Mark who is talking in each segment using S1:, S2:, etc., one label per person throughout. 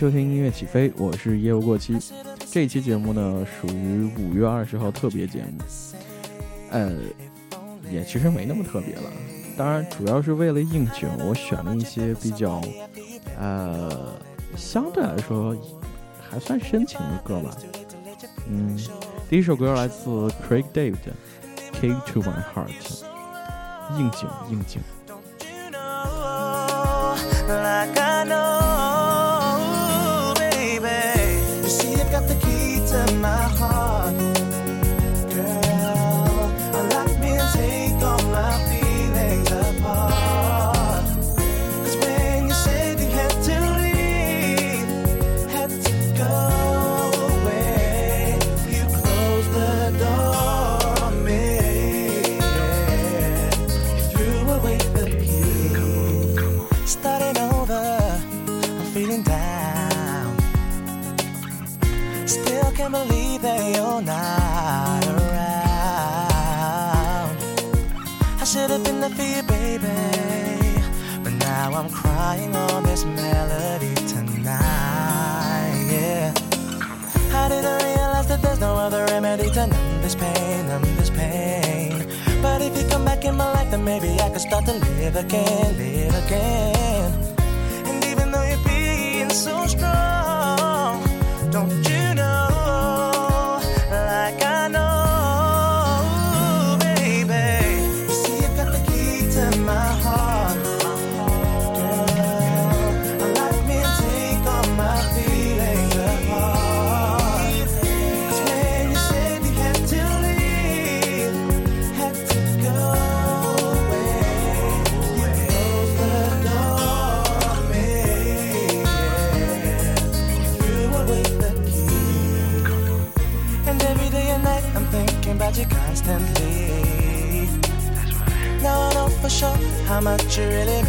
S1: 收听音乐起飞，我是业务过期。这期节目呢，属于五月二十号特别节目，呃，也其实没那么特别了。当然，主要是为了应景，我选了一些比较，呃，相对来说还算深情的歌吧。嗯，第一首歌来自 Craig David，《Key to My Heart》，应景应景。marre.
S2: Maybe I could start to live again, live again. And even though you're being so strong, don't you know, how much you really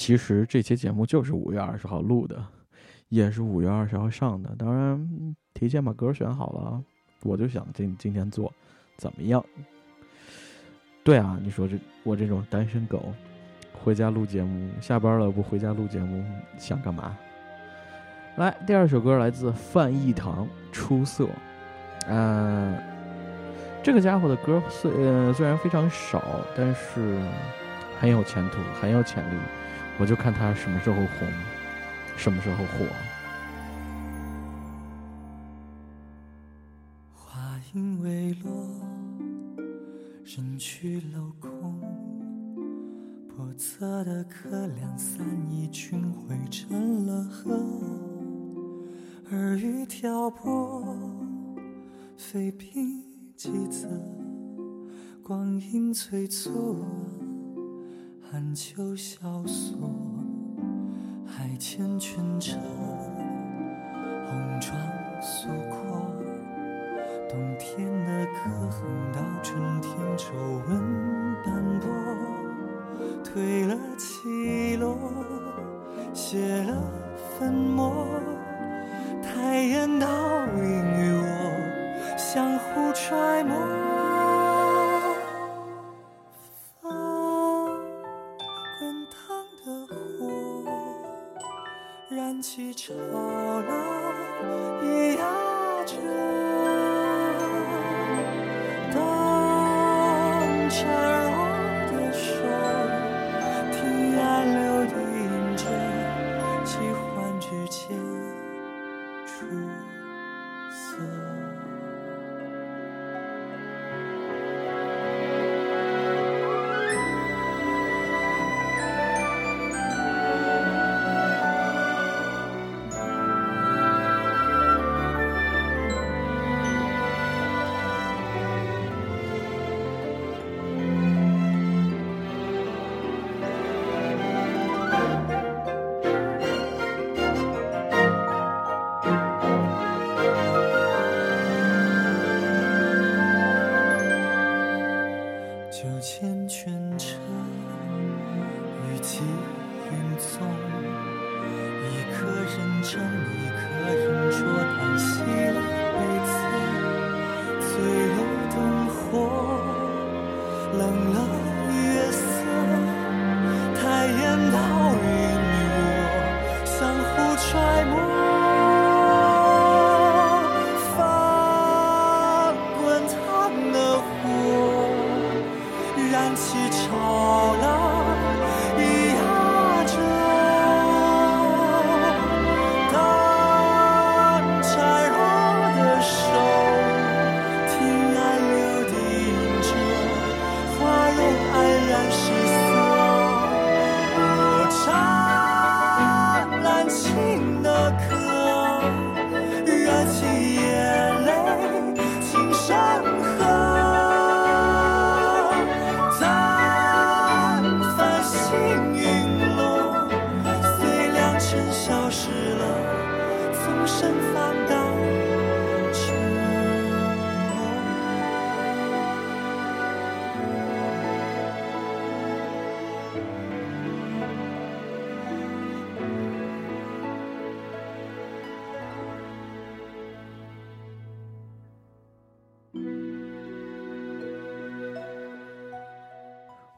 S1: 其实这期节目就是五月二十号录的，也是五月二十号上的。当然，提前把歌选好了，我就想今今天做，怎么样？对啊，你说这我这种单身狗，回家录节目，下班了不回家录节目，想干嘛？来，第二首歌来自范逸堂，《出色》。嗯、这个家伙的歌虽呃虽然非常少，但是很有前途，很有潜力。我就看他什么时候红，什么时候火。
S2: 话音未落，人去楼空，叵测的客两三一群汇成了河，耳语挑拨，飞冰几侧，光阴催促，寒秋萧索，海天泉澈，红妆素裹。冬天的刻痕到春天皱纹斑驳，褪了起落，写了粉墨，抬眼倒映于我，相互揣摩，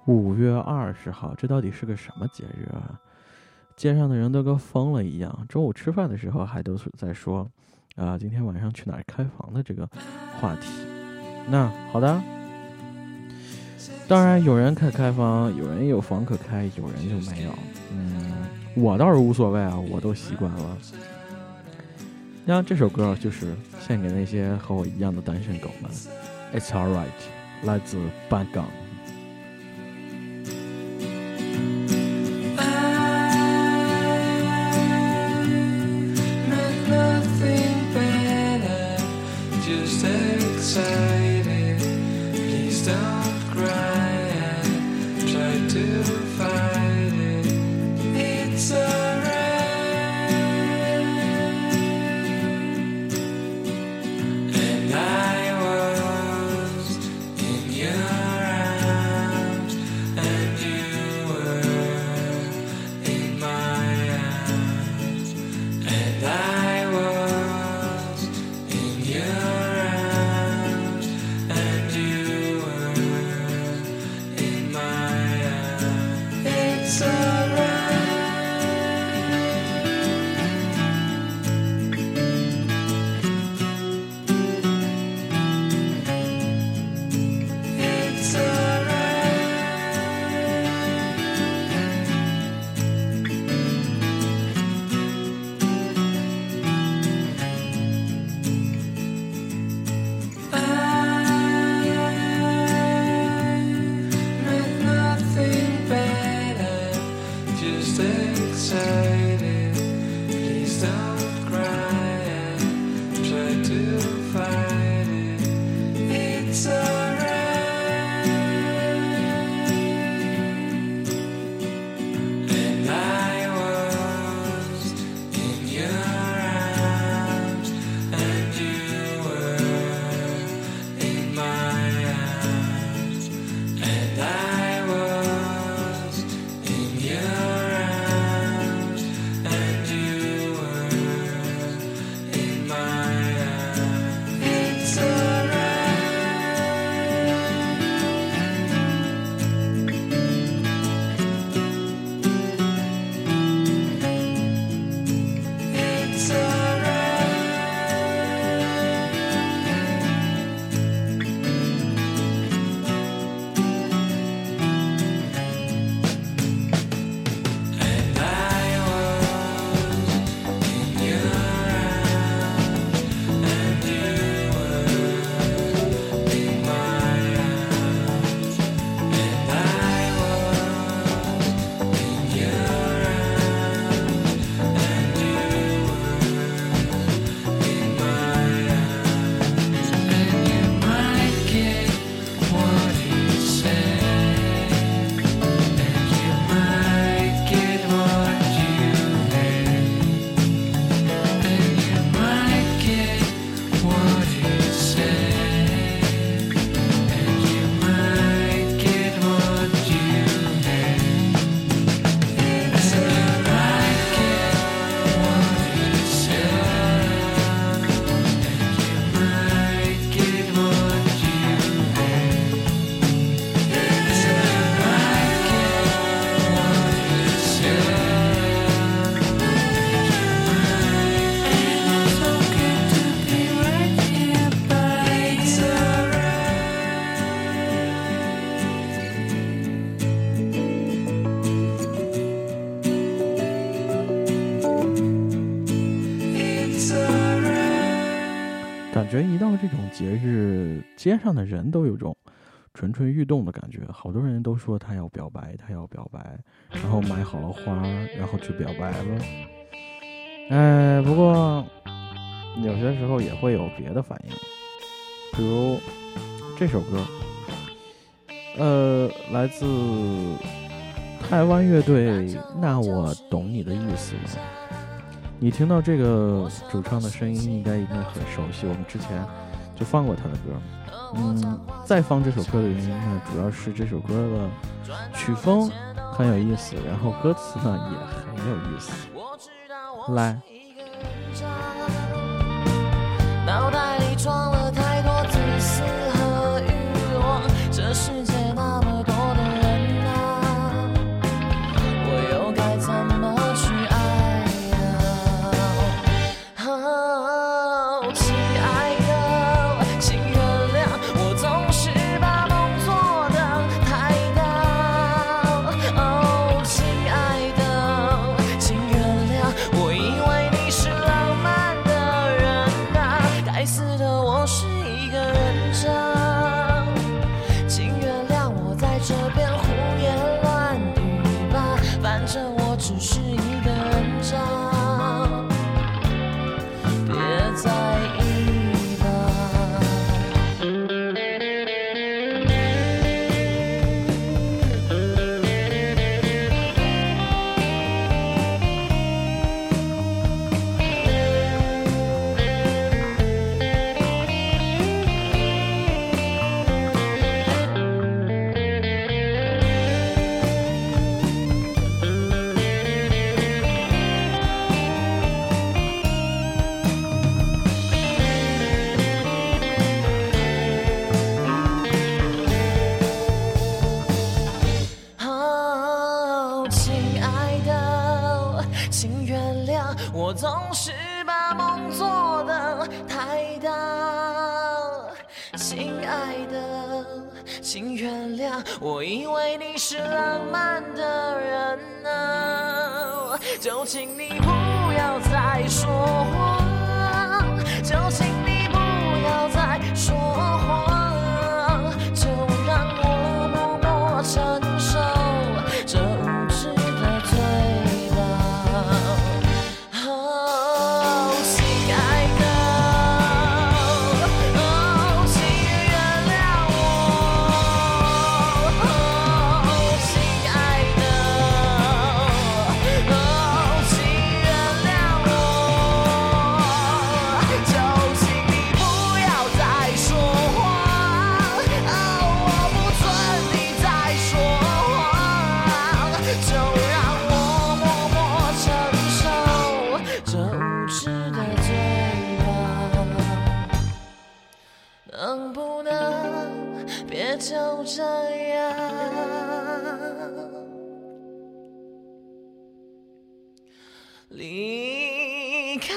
S3: 五月二十号，这到底是个什么节日啊？街上的人都跟疯了一样，中午吃饭的时候还都是在说，啊、今天晚上去哪开房的这个话题。那好的，当然有人可开房，有人有房可开，有人就没有。嗯，我倒是无所谓啊，我都习惯了。那这首歌就是献给那些和我一样的单身狗们。It's alright，来自半港。
S4: verdade. 到这种节日，街上的人都有种蠢蠢欲动的感觉，好多人都说他要表白，他要表白，然后买好了花，然后去表白了。哎，不过有些时候也会有别的反应，比如这首歌，呃，来自台湾乐队《那我懂你的意思了》。你听到这个主唱的声音，应该应该很熟悉，我们之前就放过他的歌。嗯，再放这首歌的原因呢，主要是这首歌的曲风很有意思，然后歌词呢也很有意思。来，
S5: 离开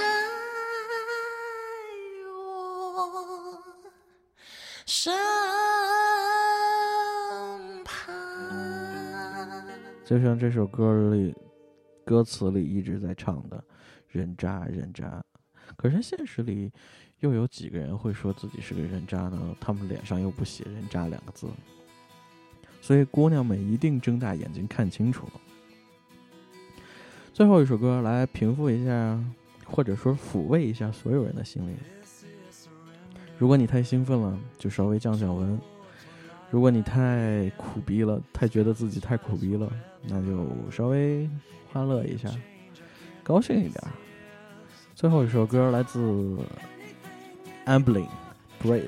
S5: 我身旁？
S4: 就像这首歌里歌词里一直在唱的“人渣人渣”，可是现实里又有几个人会说自己是个人渣呢？他们脸上又不写“人渣”两个字，所以姑娘们一定睁大眼睛看清楚了。最后一首歌来平复一下，或者说抚慰一下所有人的心灵。如果你太兴奋了，就稍微降降温；如果你太苦逼了，太觉得自己太苦逼了，那就稍微欢乐一下，高兴一点。最后一首歌来自 Amblin Brave。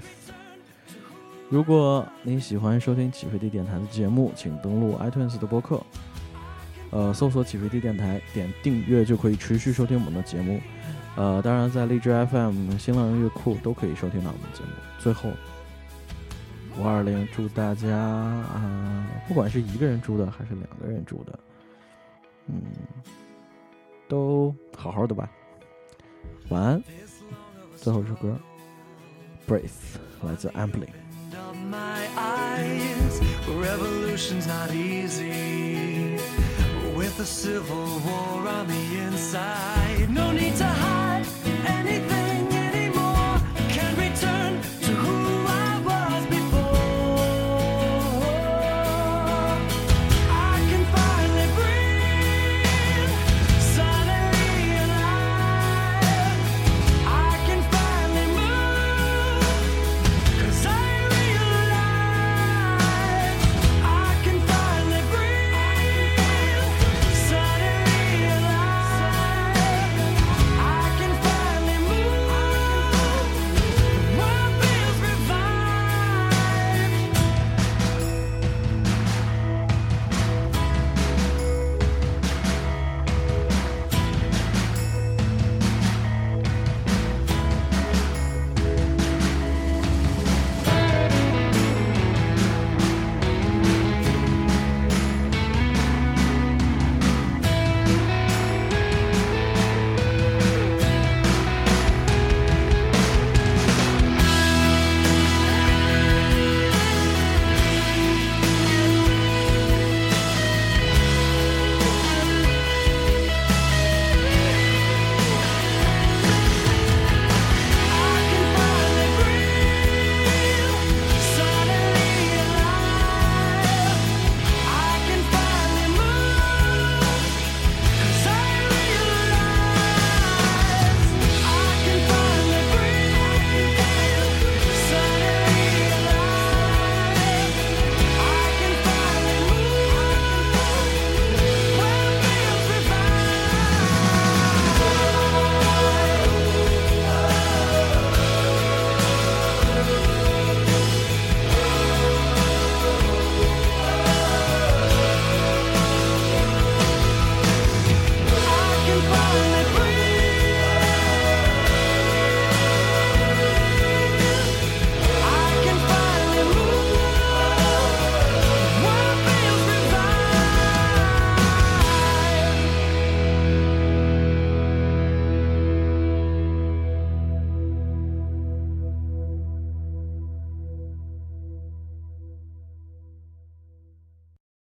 S4: 如果你喜欢收听起飞地电台的节目，请登录 iTunes 的播客，呃，搜索起飞地电台，点订阅就可以持续收听我们的节目。呃，当然在荔枝 FM、新浪乐库都可以收听到我们的节目。最后，五二零祝大家啊、不管是一个人住的还是两个人住的，嗯，都好好的吧。晚安。最后一首歌《Brave》来自
S3: Ampli。the Civil War on the inside. No need to